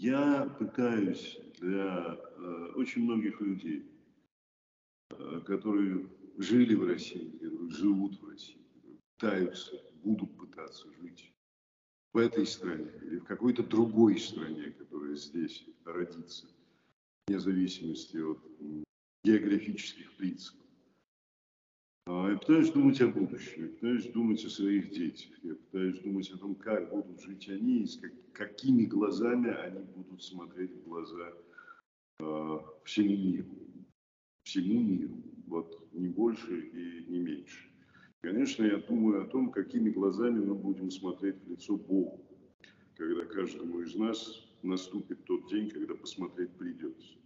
Я пытаюсь для э, очень многих людей, э, которые жили в России, живут в России, пытаются, будут пытаться жить в этой стране или в какой-то другой стране, которая здесь родится, вне зависимости от географических принципов. А, я пытаюсь думать о будущем, я пытаюсь думать о своих детях, я пытаюсь думать о том, как будут жить они, и с какими глазами они будут смотреть в глаза э, всему миру. Всему миру. Вот не больше и не меньше. Конечно, я думаю о том, какими глазами мы будем смотреть в лицо Богу, когда каждому из нас наступит тот день, когда посмотреть придется.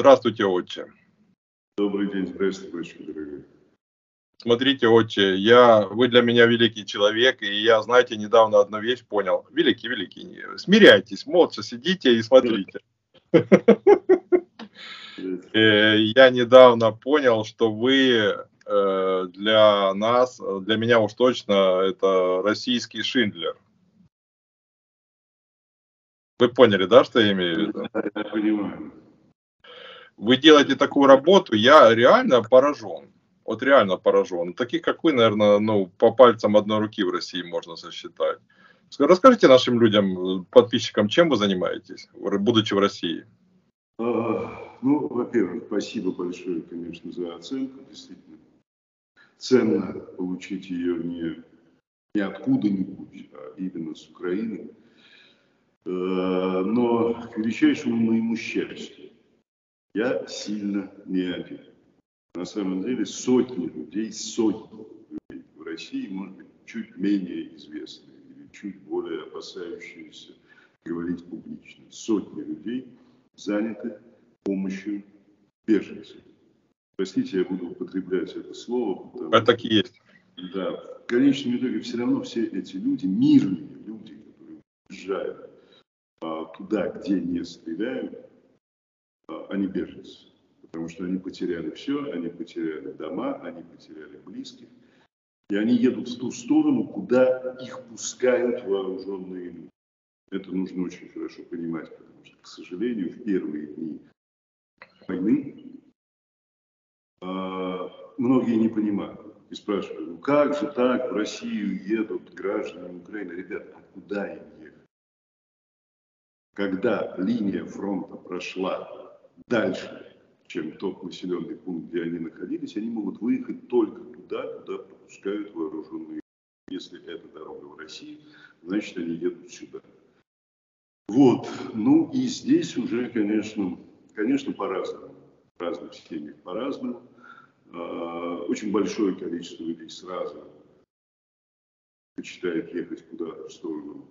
Здравствуйте, отче. Добрый день, здравствуйте, батюшка, дорогой. Смотрите, отче, я, вы для меня великий человек, и я, знаете, недавно одну вещь понял. Великий, великий. Смиряйтесь, молча сидите и смотрите. Э, я недавно понял, что вы э, для нас, для меня уж точно, это российский Шиндлер. Вы поняли, да, что я имею в виду? Да, я понимаю. Вы делаете такую работу, я реально поражен. Вот реально поражен. Таких, как вы, наверное, ну, по пальцам одной руки в России можно сосчитать. Расскажите нашим людям, подписчикам, чем вы занимаетесь, будучи в России? А, ну, во-первых, спасибо большое, конечно, за оценку. Действительно, ценно получить ее не, не откуда-нибудь, а именно с Украины. Э, но к величайшему моему счастью, я сильно не один. На самом деле сотни людей, сотни людей в России, может быть, чуть менее известные или чуть более опасающиеся говорить публично. Сотни людей заняты помощью беженцам. Простите, я буду употреблять это слово. Потому, это так и есть. Да, в конечном итоге все равно все эти люди, мирные люди, которые уезжают а, туда, где не стреляют, а, они беженцы. Потому что они потеряли все, они потеряли дома, они потеряли близких. И они едут в ту сторону, куда их пускают вооруженные люди. Это нужно очень хорошо понимать, потому что, к сожалению, в первые дни войны э, многие не понимают и спрашивают, ну как же так, в Россию едут граждане Украины. Ребята, а куда им ехать? Когда линия фронта прошла дальше, чем тот населенный пункт, где они находились, они могут выехать только туда, куда пропускают вооруженные. Если это дорога в России, значит, они едут сюда. Вот. Ну и здесь уже, конечно, конечно по-разному. В разных семьях по-разному. А, очень большое количество людей сразу предпочитает ехать куда-то в сторону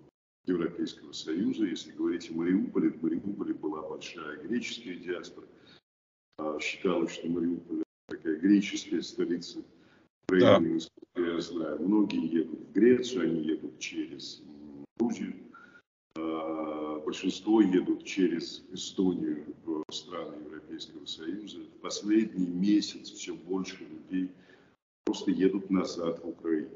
Европейского Союза. Если говорить о Мариуполе, в Мариуполе была большая греческая диаспора. А, считалось, что Мариуполь такая греческая столица Украины, да. я знаю. Многие едут в Грецию, они едут через Грузию большинство едут через Эстонию в страны Европейского Союза. В последний месяц все больше людей просто едут назад в Украину.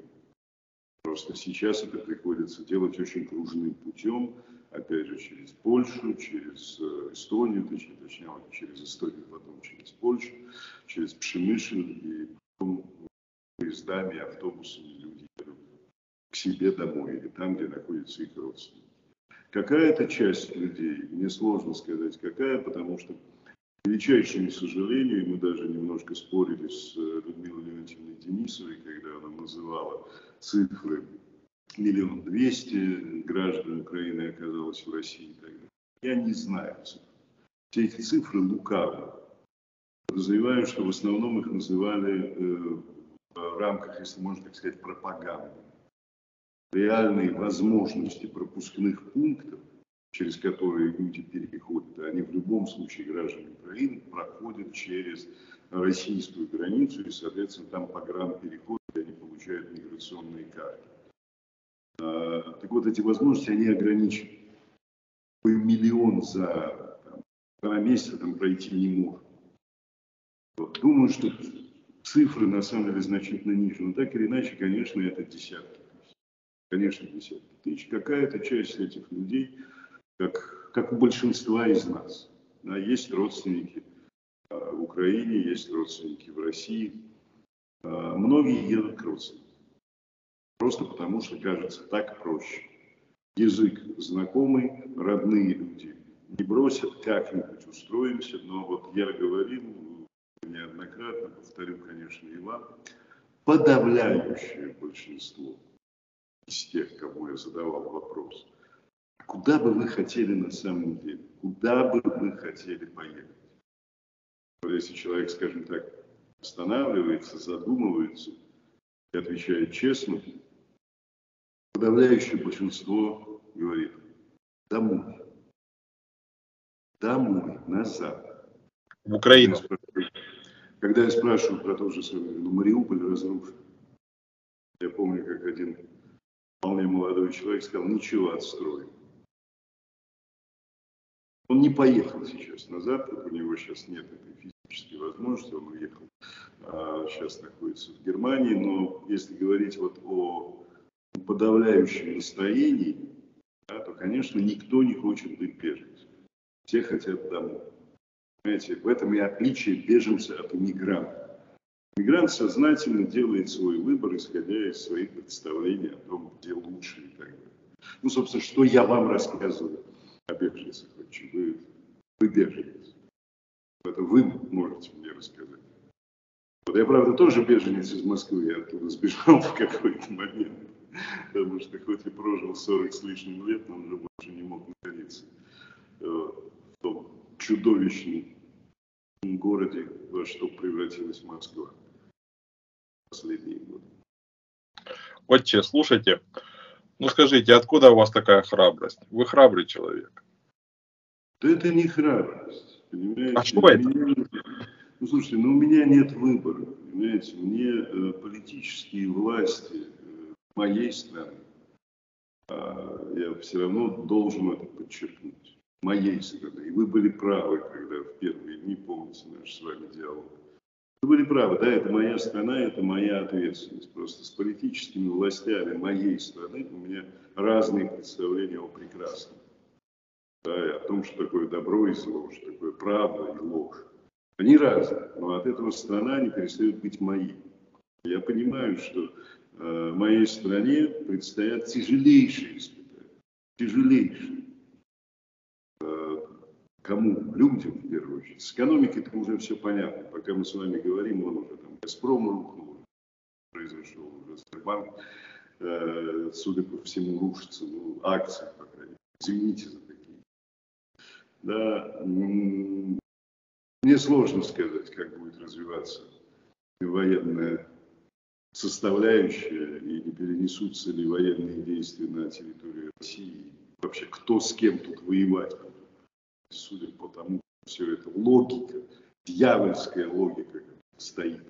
Просто сейчас это приходится делать очень кружным путем, опять же, через Польшу, через э, Эстонию, точнее, точнее через Эстонию, потом через Польшу, через Пшемышин, и потом поездами, автобусами люди едут к себе домой или там, где находятся их родственники. Какая-то часть людей, мне сложно сказать какая, потому что, к величайшему сожалению, мы даже немножко спорили с э, Людмилой Леонтьевной Денисовой, когда она называла цифры миллион двести граждан Украины оказалось в России далее. Я не знаю цифр. Все эти цифры лукавы. Подозреваю, что в основном их называли э, в рамках, если можно так сказать, пропаганды реальные возможности пропускных пунктов, через которые люди переходят, они в любом случае граждане Украины проходят через российскую границу и, соответственно, там по переходят, они получают миграционные карты. А, так вот, эти возможности, они ограничены. Миллион за там, два месяца там пройти не может. Вот. Думаю, что цифры на самом деле значительно ниже. Но так или иначе, конечно, это десятки. Конечно, десятки тысяч. Какая-то часть этих людей, как, как у большинства из нас, да, есть родственники а, в Украине, есть родственники в России. А, многие едут к родственникам. Просто потому, что кажется так проще. Язык знакомый, родные люди не бросят, как-нибудь устроимся. Но вот я говорил неоднократно, повторю, конечно, и вам, подавляющее большинство из тех, кому я задавал вопрос, куда бы вы хотели на самом деле, куда бы вы хотели поехать? Вот если человек, скажем так, останавливается, задумывается и отвечает честно, подавляющее большинство говорит домой. Домой, назад. В Украину. Когда я спрашиваю про то же самое, ну Мариуполь разрушен. Я помню, как один вполне молодой человек сказал, ничего, отстроим. Он не поехал сейчас назад, у него сейчас нет этой физической возможности, он уехал, а сейчас находится в Германии, но если говорить вот о подавляющем настроении, да, то, конечно, никто не хочет быть беженцем. Все хотят домой. Понимаете, в этом и отличие беженца от иммигранта. Мигрант сознательно делает свой выбор, исходя из своих представлений о том, где лучше и так далее. Ну, собственно, что я вам рассказываю о беженцах. Вы, вы беженец. Это вы можете мне рассказать. Вот я, правда, тоже беженец из Москвы, я оттуда сбежал в какой-то момент. Потому что хоть и прожил 40 с лишним лет, но уже больше не мог находиться э, в том чудовищном городе, во что превратилась Москва в последние годы. Отче, слушайте, ну скажите, откуда у вас такая храбрость? Вы храбрый человек. Да это не храбрость, понимаете? А что это? Меня, ну слушайте, ну у меня нет выбора, понимаете? Мне э, политические власти э, моей страны, э, я все равно должен это подчеркнуть моей страны. И вы были правы, когда в первые дни, помните наш с вами диалог. Вы были правы, да, это моя страна, это моя ответственность. Просто с политическими властями моей страны у меня разные представления о прекрасном. Да, и о том, что такое добро и зло, что такое правда и ложь. Они разные, но от этого страна не перестает быть моей. Я понимаю, что э, моей стране предстоят тяжелейшие испытания. Тяжелейшие. Кому? Людям, в первую очередь. С экономикой это уже все понятно. Пока мы с вами говорим, он уже там Газпром рухнул, произошел уже Сбербанк, э, судя по всему, рушится, ну, акции, по крайней мере. Извините за. Да, мне сложно сказать, как будет развиваться военная составляющая и не перенесутся ли военные действия на территории России. Вообще, кто с кем тут воевать будет судя по тому, все это логика, дьявольская логика стоит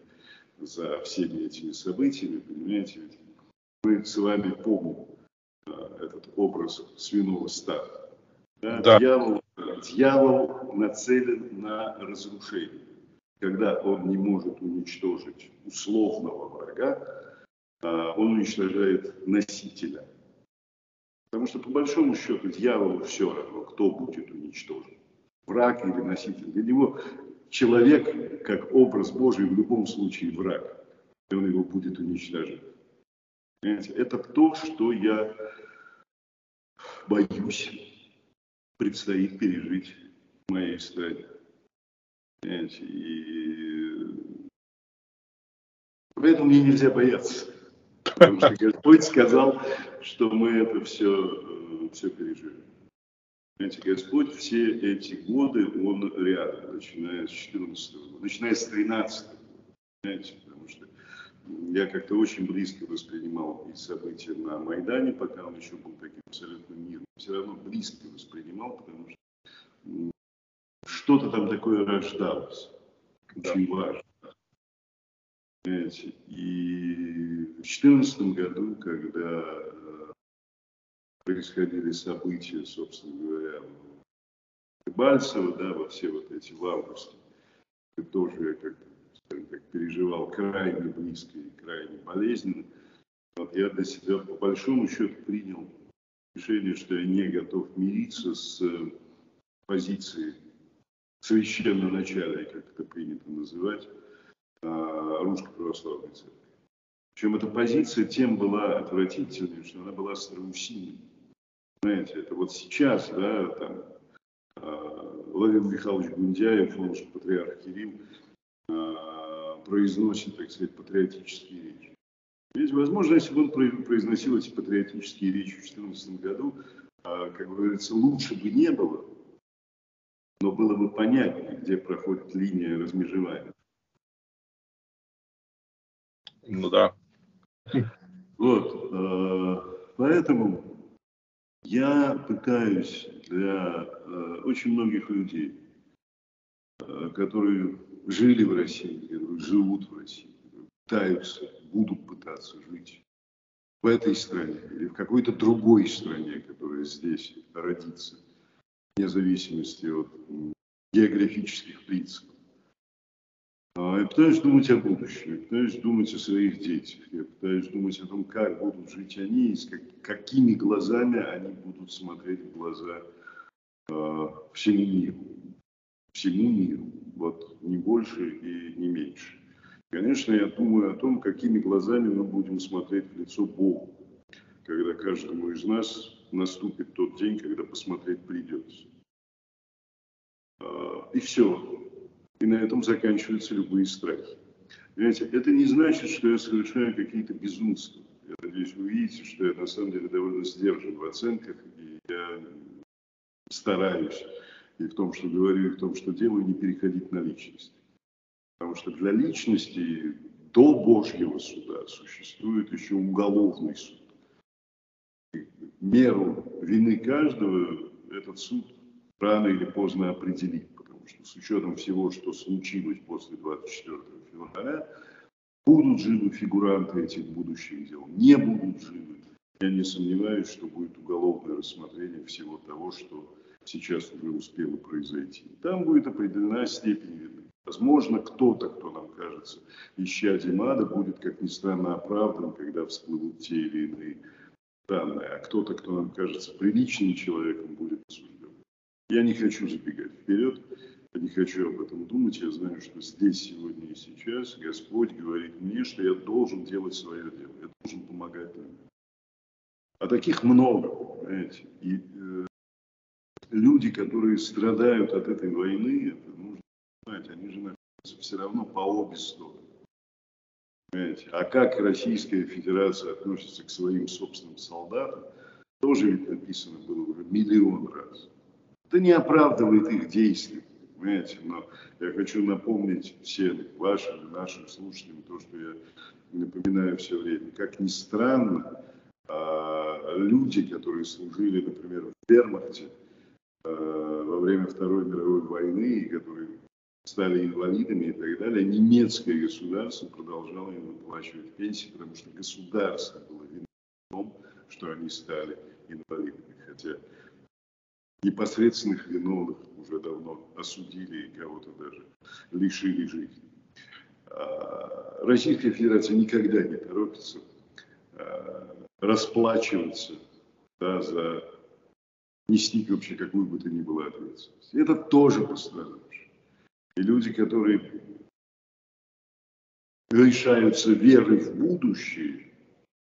за всеми этими событиями, понимаете, ведь мы с вами помним а, этот образ свиного стада. Да? Да. Дьявол, дьявол нацелен на разрушение. Когда он не может уничтожить условного врага, а, он уничтожает носителя. Потому что по большому счету дьяволу все равно, кто будет уничтожен. Враг или носитель. Для него человек, как образ Божий, в любом случае враг. И он его будет уничтожать. Понимаете? Это то, что я боюсь предстоит пережить моей стране. Понимаете? И поэтому мне нельзя бояться. Потому что Господь сказал, что мы это все, э, все пережили. Понимаете, Господь все эти годы, Он рядом, начиная с 14 года, начиная с 13 года. Понимаете, потому что я как-то очень близко воспринимал и события на Майдане, пока он еще был таким абсолютно мирным. Все равно близко воспринимал, потому что что-то там такое рождалось. Очень да. важно. Понимаете? И в 2014 году, когда э, происходили события, собственно говоря, в Бальцево, да, во все вот эти в августе, тоже я как переживал крайне близко и крайне болезненно. Вот я для себя по большому счету принял решение, что я не готов мириться с э, позицией священного начала, как это принято называть, а, Русской Православной Церкви. Причем эта позиция тем была отвратительной, что она была страусиной. Знаете, это вот сейчас, да, там, а, Владимир Михайлович Гундяев, он же патриарх Кирилл, а, произносит, так сказать, патриотические речи. Ведь, возможно, если бы он произносил эти патриотические речи в 2014 году, как говорится, лучше бы не было, но было бы понятнее, где проходит линия размежевания. Ну да. Вот, э, поэтому я пытаюсь для э, очень многих людей, которые жили в России, живут в России, пытаются, будут пытаться жить в этой стране или в какой-то другой стране, которая здесь родится, вне зависимости от географических принципов. А, я пытаюсь думать о будущем, я пытаюсь думать о своих детях, я пытаюсь думать о том, как будут жить они и с как, какими глазами они будут смотреть в глаза э, всему миру. Всему миру. Вот не больше и не меньше. Конечно, я думаю о том, какими глазами мы будем смотреть в лицо Богу, когда каждому из нас наступит тот день, когда посмотреть придется. Э, и все. И на этом заканчиваются любые страхи. Понимаете, это не значит, что я совершаю какие-то безумства. Я надеюсь, вы видите, что я на самом деле довольно сдержан в оценках, и я стараюсь и в том, что говорю, и в том, что делаю, не переходить на личность. Потому что для личности до Божьего суда существует еще уголовный суд. Меру вины каждого этот суд рано или поздно определит что с учетом всего, что случилось после 24 февраля, будут живы фигуранты этих будущих дел, не будут живы. Я не сомневаюсь, что будет уголовное рассмотрение всего того, что сейчас уже успело произойти. Там будет определена степень вины. Возможно, кто-то, кто нам кажется исчадием ада, будет, как ни странно, оправдан, когда всплывут те или иные данные. А кто-то, кто нам кажется приличным человеком, будет осужден. Я не хочу забегать вперед. Я не хочу об этом думать. Я знаю, что здесь, сегодня и сейчас Господь говорит мне, что я должен делать свое дело. Я должен помогать людям. А таких много, понимаете. И э, люди, которые страдают от этой войны, это нужно понимать, они же находятся все равно по обе стороны. Понимаете? А как Российская Федерация относится к своим собственным солдатам, тоже ведь написано было уже миллион раз. Это не оправдывает их действий понимаете? Но я хочу напомнить всем вашим, нашим слушателям то, что я напоминаю все время. Как ни странно, а, люди, которые служили, например, в Вермахте во время Второй мировой войны, которые стали инвалидами и так далее, немецкое государство продолжало им выплачивать пенсии, потому что государство было виновато в том, что они стали инвалидами. Хотя непосредственных виновных уже давно осудили и кого-то даже лишили жизни. А, Российская Федерация никогда не торопится а, расплачиваться да, за нести вообще какую бы то ни было ответственность. Это тоже пострадавшие. И люди, которые лишаются веры в будущее,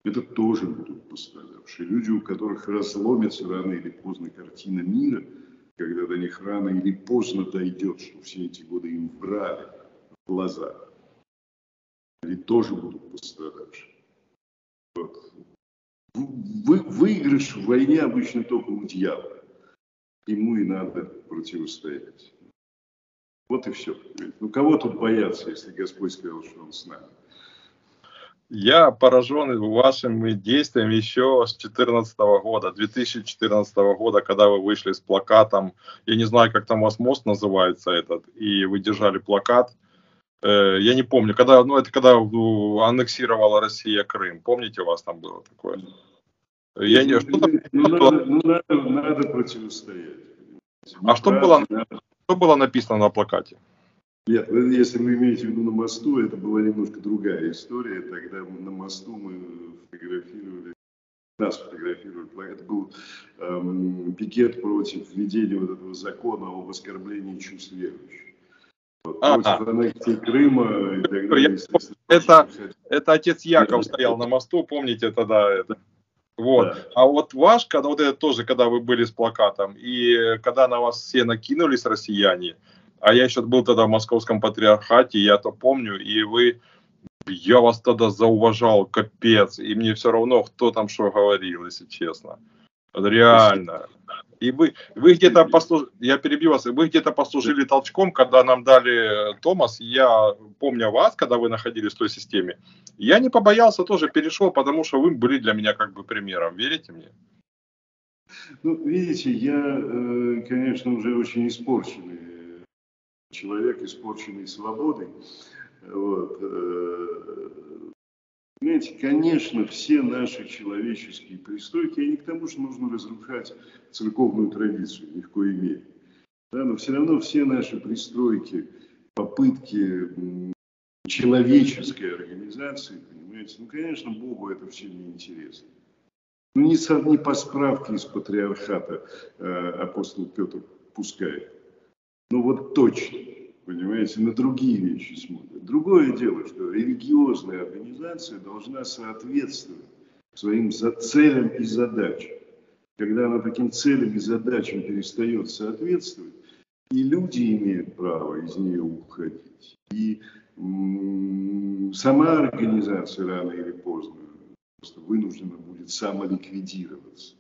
это тоже будут пострадавшие. Люди, у которых разломится рано или поздно картина мира, когда до них рано или поздно дойдет, что все эти годы им врали в глаза. Они тоже будут пострадавшие. Вот. Вы, выигрыш в войне обычно только у дьявола. Ему и надо противостоять. Вот и все. Ну, кого тут бояться, если Господь сказал, что Он с нами? Я поражен вашими действиями еще с 2014 года, 2014 года, когда вы вышли с плакатом, я не знаю, как там у вас мост называется этот, и вы держали плакат. Э, я не помню, когда, ну это когда аннексировала Россия Крым. Помните, у вас там было такое? Я не, что там, ну, надо, ну, надо, надо противостоять. А что было, что было написано на плакате? Нет, если вы имеете в виду на мосту, это была немножко другая история. Тогда на мосту мы фотографировали, нас фотографировали. Это был эм, пикет против введения вот этого закона об оскорблении чувств верующих. А, против аннексии Крыма и так далее. Это, это отец Яков стоял на мосту, помните тогда это? Вот. Да. А вот ваш, когда вот это тоже, когда вы были с плакатом, и когда на вас все накинулись россияне, а я еще был тогда в московском патриархате, я то помню, и вы, я вас тогда зауважал, капец, и мне все равно, кто там что говорил, если честно. Реально. И вы, вы где-то послужили, я перебью вас, вы где-то послужили толчком, когда нам дали Томас, я помню вас, когда вы находились в той системе, я не побоялся, тоже перешел, потому что вы были для меня как бы примером, верите мне? Ну, видите, я, э, конечно, уже очень испорченный человек, испорченный свободой. Вот. Понимаете, конечно, все наши человеческие пристройки, они к тому же нужно разрушать церковную традицию, ни в коей мере. Да, но все равно все наши пристройки, попытки человеческой организации, понимаете, ну, конечно, Богу это все неинтересно. Ну, не, со, не по справке из патриархата э, апостол Петр пускает. Ну вот точно, понимаете, на другие вещи смотрят. Другое дело, что религиозная организация должна соответствовать своим целям и задачам. Когда она таким целям и задачам перестает соответствовать, и люди имеют право из нее уходить, и сама организация рано или поздно просто вынуждена будет самоликвидироваться,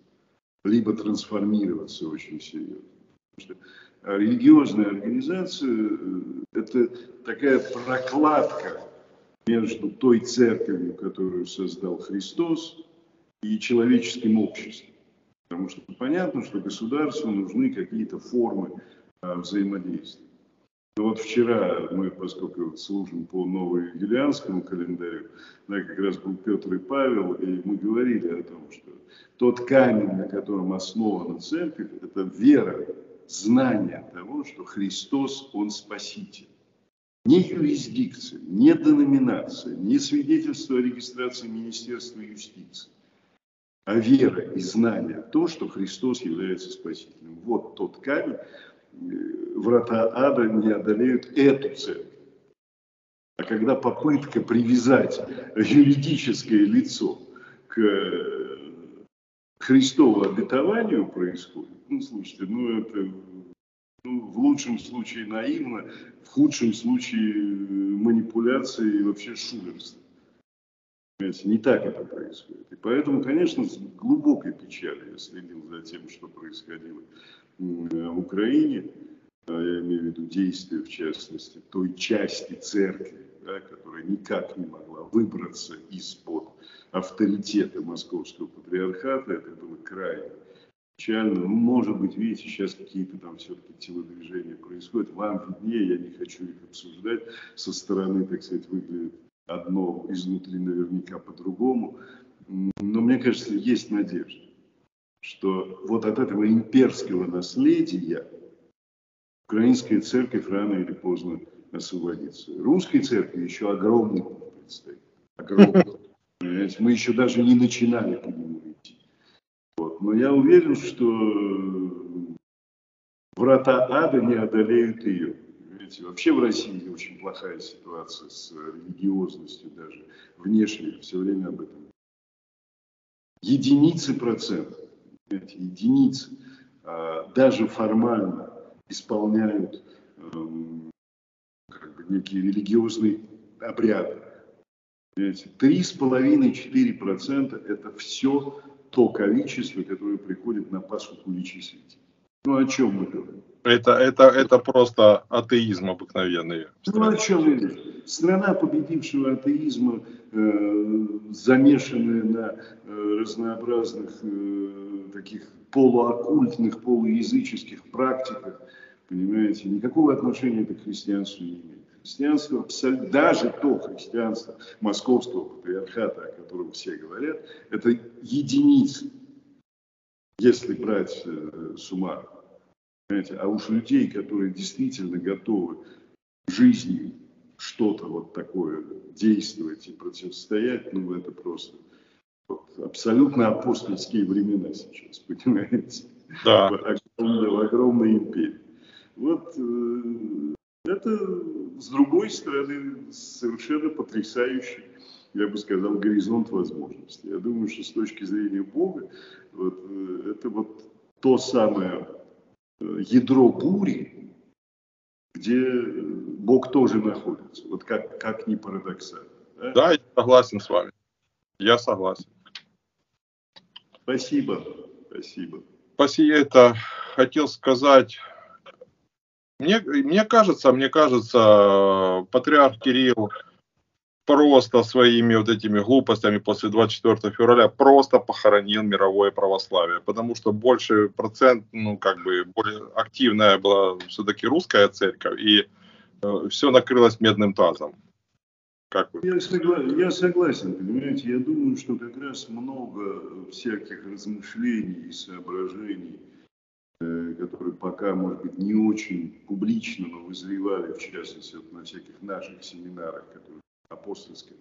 либо трансформироваться очень серьезно. Потому что религиозная организация э, – это такая прокладка между той церковью, которую создал Христос, и человеческим обществом. Потому что понятно, что государству нужны какие-то формы а, взаимодействия. Но вот вчера мы, поскольку служим по новоюлианскому календарю, да, как раз был Петр и Павел, и мы говорили о том, что тот камень, на котором основана церковь, это вера знание того, что Христос, Он Спаситель. Не юрисдикция, не деноминация, не свидетельство о регистрации Министерства юстиции, а вера и знание то, что Христос является Спасителем. Вот тот камень, э, врата ада не одолеют эту цель. А когда попытка привязать юридическое лицо к Христову обетованию происходит, ну, слушайте, ну, это ну, в лучшем случае наивно, в худшем случае э, манипуляции и вообще шулерство. Понимаете, не так это происходит. И поэтому, конечно, с глубокой печалью я следил за тем, что происходило в Украине. А я имею в виду действия, в частности, той части церкви, да, которая никак не могла выбраться из-под авторитета московского патриархата. Это было крайне печально. Ну, может быть, видите, сейчас какие-то там все-таки телодвижения происходят. Вам виднее, я не хочу их обсуждать. Со стороны, так сказать, выглядит одно, изнутри наверняка по-другому. Но мне кажется, есть надежда, что вот от этого имперского наследия украинская церковь рано или поздно освободится. Русской церкви еще огромный путь предстоит. Огромный. Мы еще даже не начинали по нему идти. Вот. Но я уверен, что врата ада не одолеют ее. Видите, вообще в России очень плохая ситуация с религиозностью даже внешне, все время об этом. Единицы процентов, видите, единицы, а, даже формально исполняют эм, как бы некие религиозные обряды. Три с половиной, четыре процента – это все то количество, которое приходит на Пасху уличислить. Ну, о чем мы говорим? Это, это, это просто атеизм обыкновенный. Ну, о чем мы говорим? Страна победившего атеизма, э, замешанная на э, разнообразных э, таких полуоккультных, полуязыческих практиках, понимаете, никакого отношения это к христианству не имеет. Христианство, даже то христианство московского патриархата, о котором все говорят, это единицы, если брать э, с ума. Понимаете? А уж людей, которые действительно готовы жизни что-то вот такое действовать и противостоять, ну это просто вот, абсолютно апостольские времена сейчас, понимаете? Да. В огромной, в огромной империи. Вот э, это, с другой стороны, совершенно потрясающий, я бы сказал, горизонт возможностей. Я думаю, что с точки зрения Бога, вот, э, это вот то самое э, ядро бури, где э, Бог тоже находится. Вот как, как ни парадоксально. Да? да, я согласен с вами. Я согласен. Спасибо. Спасибо. Спасибо. Это хотел сказать. Мне, мне кажется, мне кажется, патриарх Кирилл просто своими вот этими глупостями после 24 февраля просто похоронил мировое православие, потому что больше процент, ну, как бы, более активная была все-таки русская церковь, и э, все накрылось медным тазом. Как вы? Я, согласен, я согласен, понимаете, я думаю, что как раз много всяких размышлений и соображений, которые пока, может быть, не очень публично, но вызревали, в частности, вот на всяких наших семинарах, которые апостольской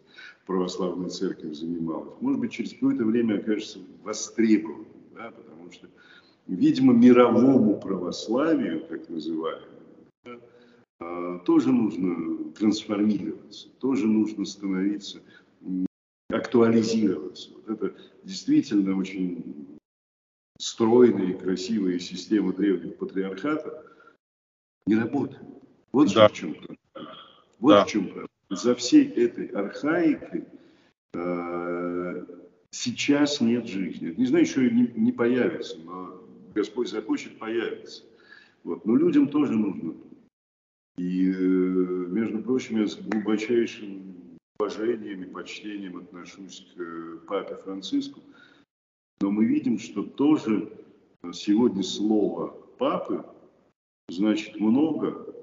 православной церковь занималась, может быть, через какое-то время окажется востребованным, да, потому что, видимо, мировому православию, так называемому, да, а, тоже нужно трансформироваться, тоже нужно становиться, актуализироваться. Вот это действительно очень стройная и красивая система древних патриархатов не работает. Вот да. в чем проблема. Вот да. в чем проблема за всей этой архаикой э, сейчас нет жизни. Не значит, что не, не появится, но Господь захочет, появится. Вот. Но людям тоже нужно. И, э, между прочим, я с глубочайшим уважением и почтением отношусь к э, папе Франциску. Но мы видим, что тоже сегодня слово папы значит много,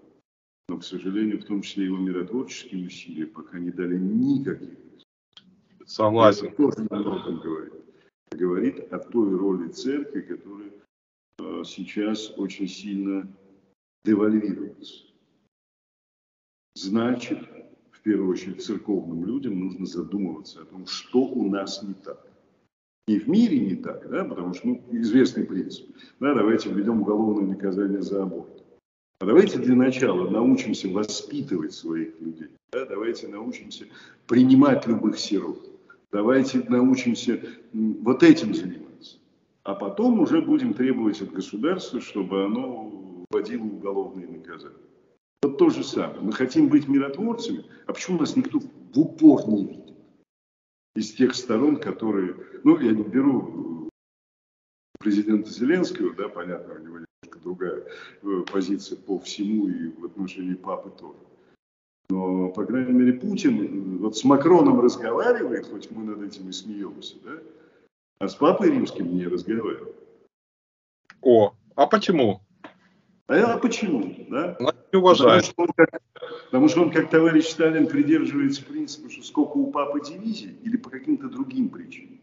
но, к сожалению, в том числе его миротворческие усилия пока не дали никаких Согласен. Это тоже о многом говорит. Говорит о той роли церкви, которая э, сейчас очень сильно девальвируется. Значит, в первую очередь, церковным людям нужно задумываться о том, что у нас не так. И в мире не так, да, потому что ну, известный принцип. Да, давайте введем уголовное наказание за аборт. А давайте для начала научимся воспитывать своих людей. Да? Давайте научимся принимать любых сирот. Давайте научимся вот этим заниматься. А потом уже будем требовать от государства, чтобы оно вводило уголовные наказания. Вот то же самое. Мы хотим быть миротворцами, а почему нас никто в упор не видит? Из тех сторон, которые... Ну, я не беру президента Зеленского, да, понятно, у него немножко другая э, позиция по всему и в отношении папы тоже. Но, по крайней мере, Путин э, вот с Макроном разговаривает, хоть мы над этим и смеемся, да? а с папой римским не разговаривает. О, а почему? А, а почему? Да? Ну, не уважает. Потому что, он как, потому что он, как товарищ Сталин, придерживается принципа, что сколько у папы дивизий или по каким-то другим причинам.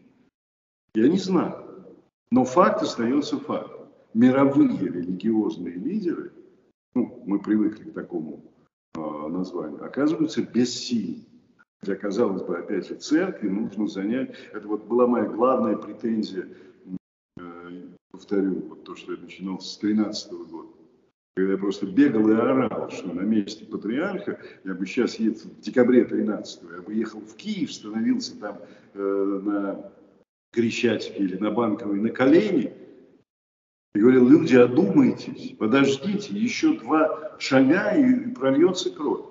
Я не знаю. Но факт остается фактом мировые религиозные лидеры, ну, мы привыкли к такому э, названию, оказываются бессильны. Хотя, казалось бы, опять же, церкви нужно занять. Это вот была моя главная претензия, э, повторю, вот то, что я начинал с 13 -го года. Когда я просто бегал и орал, что на месте патриарха, я бы сейчас ехал в декабре 13 я бы ехал в Киев, становился там э, на Крещатике или на Банковой на колени, и говорил, люди, одумайтесь, подождите, еще два шага и прольется кровь.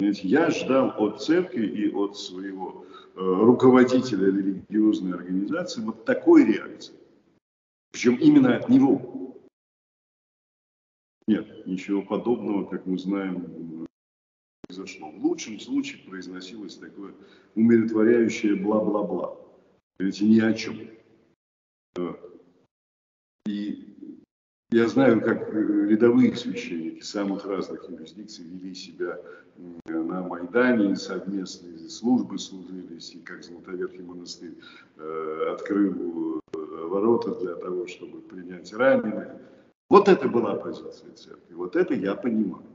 Я ждал от церкви и от своего э, руководителя религиозной организации вот такой реакции. Причем именно от него. Нет, ничего подобного, как мы знаем, произошло. В лучшем случае произносилось такое умиротворяющее бла-бла-бла. Говорите, ни о чем. И я знаю, как рядовые священники самых разных юрисдикций вели себя на Майдане, совместные службы служились, и как Золотоверхий монастырь э, открыл э, ворота для того, чтобы принять раненых. Вот это была позиция церкви, вот это я понимаю.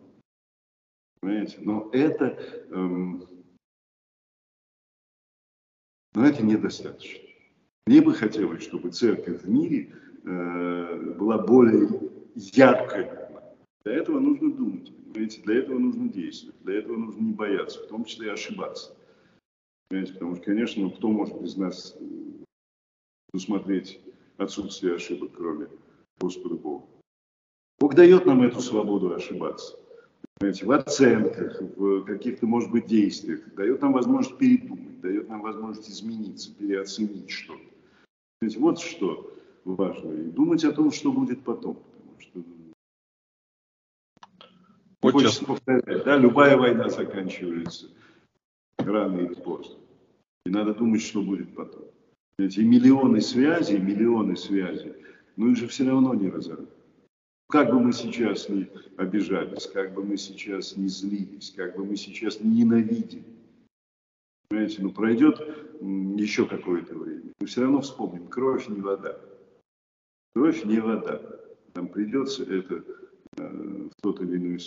Понимаете? Но это, эм, но это недостаточно. Мне бы хотелось, чтобы церковь в мире э, была более яркой. Для этого нужно думать, понимаете? Для этого нужно действовать, для этого нужно не бояться, в том числе и ошибаться. Понимаете? Потому что, конечно, кто может из нас усмотреть отсутствие ошибок, кроме Господа Бога? Бог дает нам эту свободу ошибаться. Понимаете, в оценках, в каких-то, может быть, действиях. Дает нам возможность передумать, дает нам возможность измениться, переоценить что-то. Вот что важно. И думать о том, что будет потом. Потому что вот хочется повторять, да, любая война заканчивается рано или поздно. И надо думать, что будет потом. Эти миллионы связей, миллионы связей, но их же все равно не разорвать. Как бы мы сейчас не обижались, как бы мы сейчас не злились, как бы мы сейчас не ненавидели, понимаете, ну пройдет еще какое-то время, мы все равно вспомним, кровь не вода. Кровь не вода. Нам придется это э, в тот или иной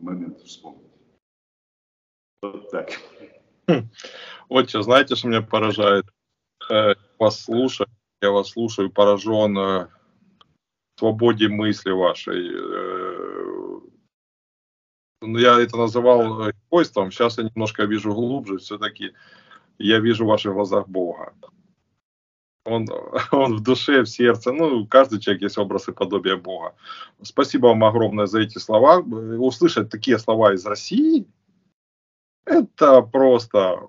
момент вспомнить. Вот так. Вот что, знаете, что меня поражает? Э, вас слушаю, я вас слушаю, поражен свободе мысли вашей. Э, ну, я это называл свойством, сейчас я немножко вижу глубже, все-таки я вижу в ваших глазах Бога. Он, он в душе, в сердце. Ну, каждый человек есть образ и подобие Бога. Спасибо вам огромное за эти слова. Услышать такие слова из России, это просто...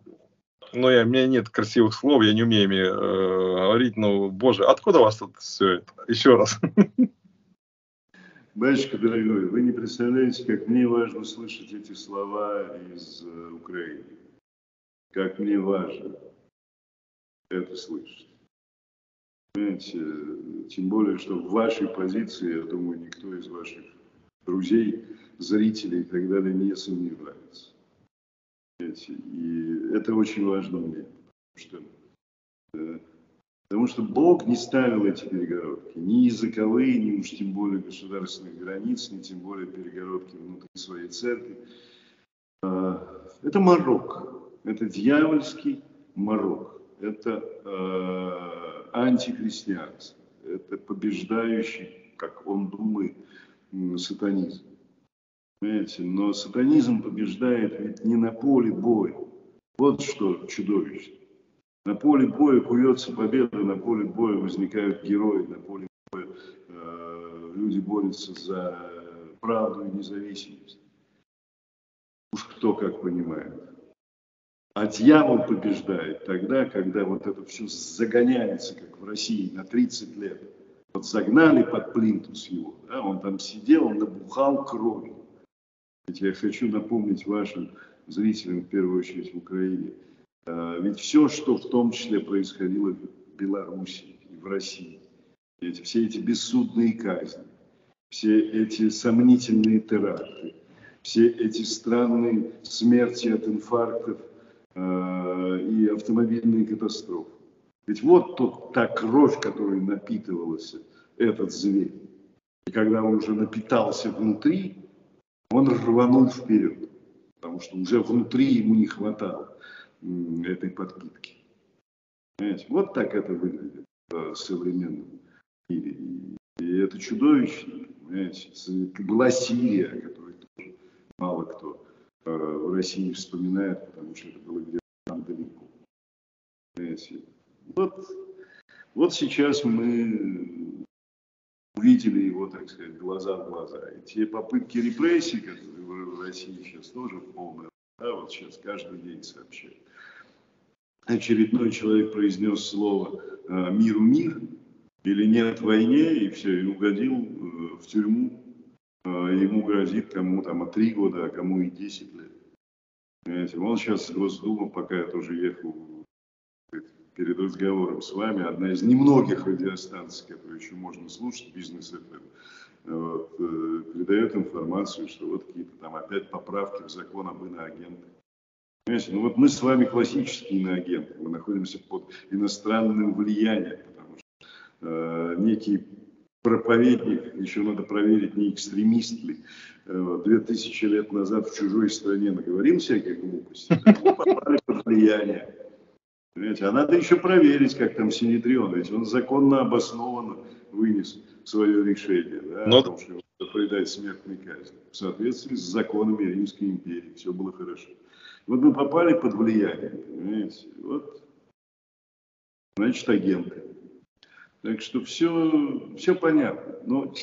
Ну, я, у меня нет красивых слов, я не умею ими э, говорить. Ну, боже, откуда у вас тут все это? Еще раз. Батюшка дорогой, вы не представляете, как мне важно слышать эти слова из э, Украины. Как мне важно это слышать. Понимаете, тем более, что в вашей позиции, я думаю, никто из ваших друзей, зрителей и так далее не сомневается. И это очень важно мне, что, э, потому что Бог не ставил эти перегородки, ни языковые, ни уж тем более государственных границ, ни тем более перегородки внутри своей церкви. А, это морок, это дьявольский морок, это э, антихристианство, это побеждающий, как он думает, сатанизм. Понимаете? Но сатанизм побеждает ведь не на поле боя. Вот что чудовище. На поле боя куется победа, на поле боя возникают герои, на поле боя э, люди борются за правду и независимость. Уж кто как понимает. А дьявол побеждает тогда, когда вот это все загоняется, как в России, на 30 лет. Вот загнали под плинтус его, да, он там сидел, он набухал кровью. Я хочу напомнить вашим зрителям, в первую очередь в Украине, а, ведь все, что в том числе происходило в Беларуси и в России, эти, все эти бессудные казни, все эти сомнительные теракты, все эти странные смерти от инфарктов э, и автомобильные катастрофы. Ведь вот тот, та кровь, которой напитывался этот зверь. И когда он уже напитался внутри, он рванул вперед, потому что уже внутри ему не хватало этой подпитки. Понимаете? Вот так это выглядит в современном мире. И это чудовищно. Понимаете? Была Сирия, о которой тоже мало кто э, в России вспоминает, потому что это было где-то там далеко. Понимаете? Вот, вот сейчас мы увидели его, так сказать, глаза в глаза. И те попытки репрессий, которые в России сейчас тоже полная, да, вот сейчас каждый день сообщают. Очередной человек произнес слово э, «миру мир» или «нет войне», и все, и угодил э, в тюрьму. Э, ему грозит кому там от три года, а кому и 10 лет. Понимаете, он сейчас Госдума, пока я тоже ехал перед разговором с вами, одна из немногих радиостанций, которые еще можно слушать, бизнес FM, вот, э, передает информацию, что вот какие-то там опять поправки в закон об иноагентах. Понимаете, ну вот мы с вами классические иноагенты, мы находимся под иностранным влиянием, потому что э, некий проповедник, еще надо проверить, не экстремист ли, э, две тысячи лет назад в чужой стране наговорил всяких глупостей, попали под влияние. Понимаете? А надо еще проверить, как там Синедрион, ведь он законно обоснованно вынес свое решение, да, Но... о том, что его предать смертной казни, в соответствии с законами Римской империи, все было хорошо. Вот мы попали под влияние, понимаете, вот, значит, агенты. Так что все, все понятно. Но,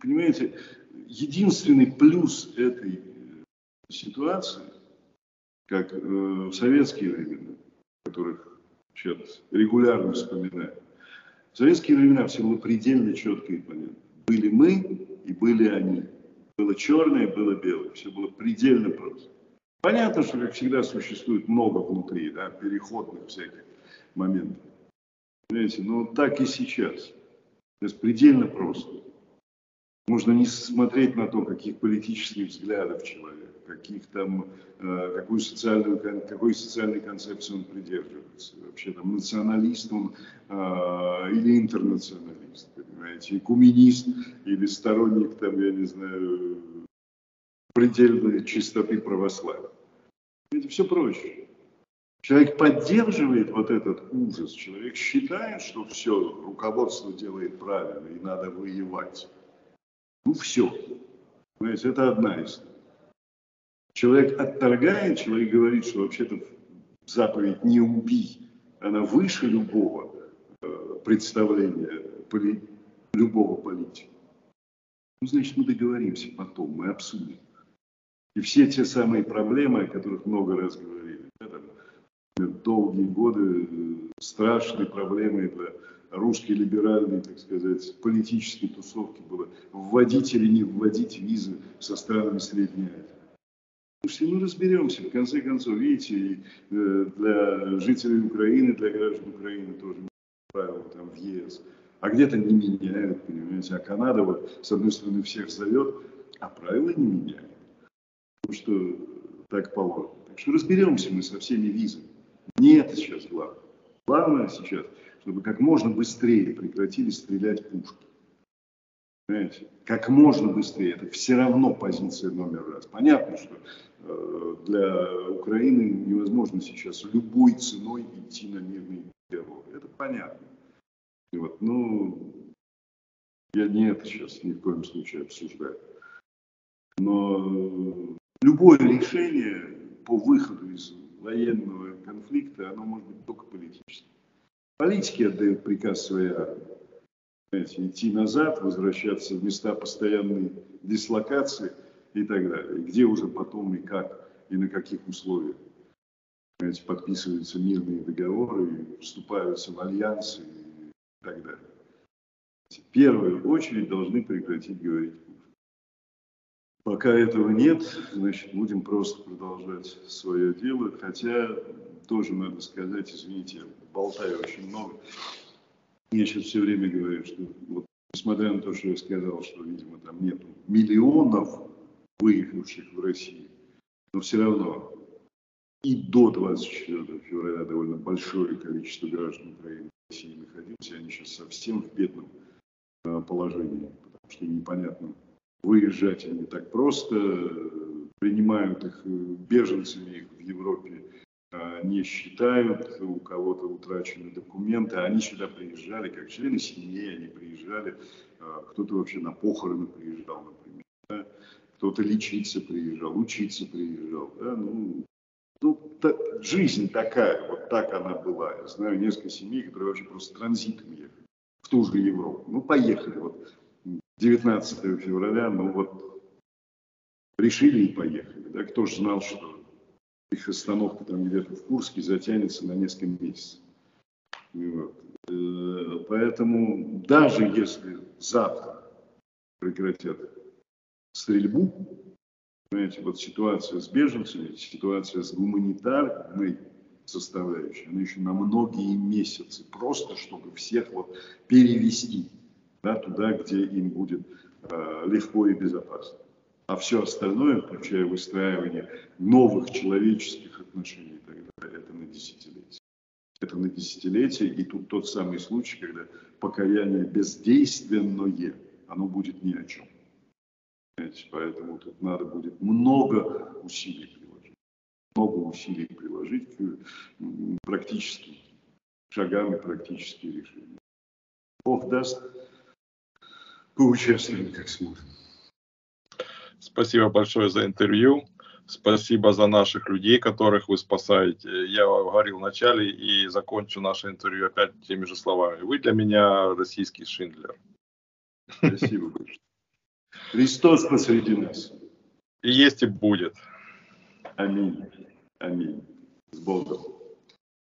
понимаете, единственный плюс этой ситуации, как э, в советские времена, которых сейчас регулярно вспоминаю, в советские времена все было предельно четко и понятно. Были мы и были они. Было черное, было белое. Все было предельно просто. Понятно, что, как всегда, существует много внутри, да, переходных всяких моментов. Понимаете, но так и сейчас. Есть предельно просто. Можно не смотреть на то, каких политических взглядов человек, каких там, э, какую социальную, какой социальной концепции он придерживается. Вообще там националист он э, или интернационалист, понимаете, экуменист или сторонник там, я не знаю, предельной чистоты православия. Это все проще. Человек поддерживает вот этот ужас, человек считает, что все, руководство делает правильно и надо воевать. Ну все. Понимаете, это одна история. Человек отторгает, человек говорит, что вообще-то заповедь «не убий», она выше любого э, представления поли, любого политика. Ну, значит, мы договоримся потом, мы обсудим. И все те самые проблемы, о которых много раз говорили, это долгие годы э, страшные проблемы для русской либеральной, так сказать, политической тусовки было вводить или не вводить визы со странами Средней Азии. Слушайте, ну разберемся, в конце концов, видите, э, для жителей Украины, для граждан Украины тоже правила там в ЕС, а где-то не меняют, понимаете, а Канада вот с одной стороны всех зовет, а правила не меняют что так положено. Так что разберемся мы со всеми визами. Не это сейчас главное. Главное сейчас, чтобы как можно быстрее прекратили стрелять пушки. Понимаете? Как можно быстрее. Это все равно позиция номер раз. Понятно, что э, для Украины невозможно сейчас любой ценой идти на мирный диалог. Это понятно. И вот, ну, я не это сейчас ни в коем случае обсуждаю. Но любое решение по выходу из военного конфликта, оно может быть только политическим. Политики отдают приказ своей армии. Знаете, идти назад, возвращаться в места постоянной дислокации и так далее. Где уже потом и как, и на каких условиях знаете, подписываются мирные договоры, вступаются в альянсы и так далее. В первую очередь должны прекратить говорить Пока этого нет, значит, будем просто продолжать свое дело, хотя тоже надо сказать, извините, я болтаю очень много. Я сейчас все время говорю, что вот, несмотря на то, что я сказал, что, видимо, там нет миллионов выехавших в Россию, но все равно и до 24 февраля довольно большое количество граждан Украины в России находилось, и они сейчас совсем в бедном э, положении, потому что непонятно, выезжать они так просто, принимают их беженцами, их в Европе а, не считают, у кого-то утрачены документы, они сюда приезжали, как члены семьи, они приезжали, а, кто-то вообще на похороны приезжал, например, да? кто-то лечиться приезжал, учиться приезжал, да? ну, ну, та, жизнь такая, вот так она была. Я знаю несколько семей, которые вообще просто транзитом ехали в ту же Европу. Ну, поехали, вот 19 февраля, ну вот, решили и поехали. Да? Кто же знал, что их остановка там где-то в Курске затянется на несколько месяцев. Вот. Э, поэтому даже если завтра прекратят стрельбу, понимаете, вот ситуация с беженцами, ситуация с гуманитарной составляющей, она еще на многие месяцы, просто чтобы всех вот перевести да, туда, где им будет э, легко и безопасно. А все остальное, включая выстраивание новых человеческих отношений и это на десятилетия. Это на десятилетие, и тут тот самый случай, когда покаяние бездейственное, оно будет ни о чем. Понимаете? Поэтому тут надо будет много усилий приложить. Много усилий приложить к практическим шагам и практическим решениям. Бог даст, поучаствуем как сможем. Спасибо большое за интервью. Спасибо за наших людей, которых вы спасаете. Я говорил в начале и закончу наше интервью опять теми же словами. Вы для меня российский Шиндлер. Спасибо большое. Христос посреди нас. И есть и будет. Аминь. Аминь. С Богом.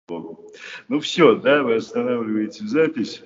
Богом. Ну все, да, вы останавливаете запись.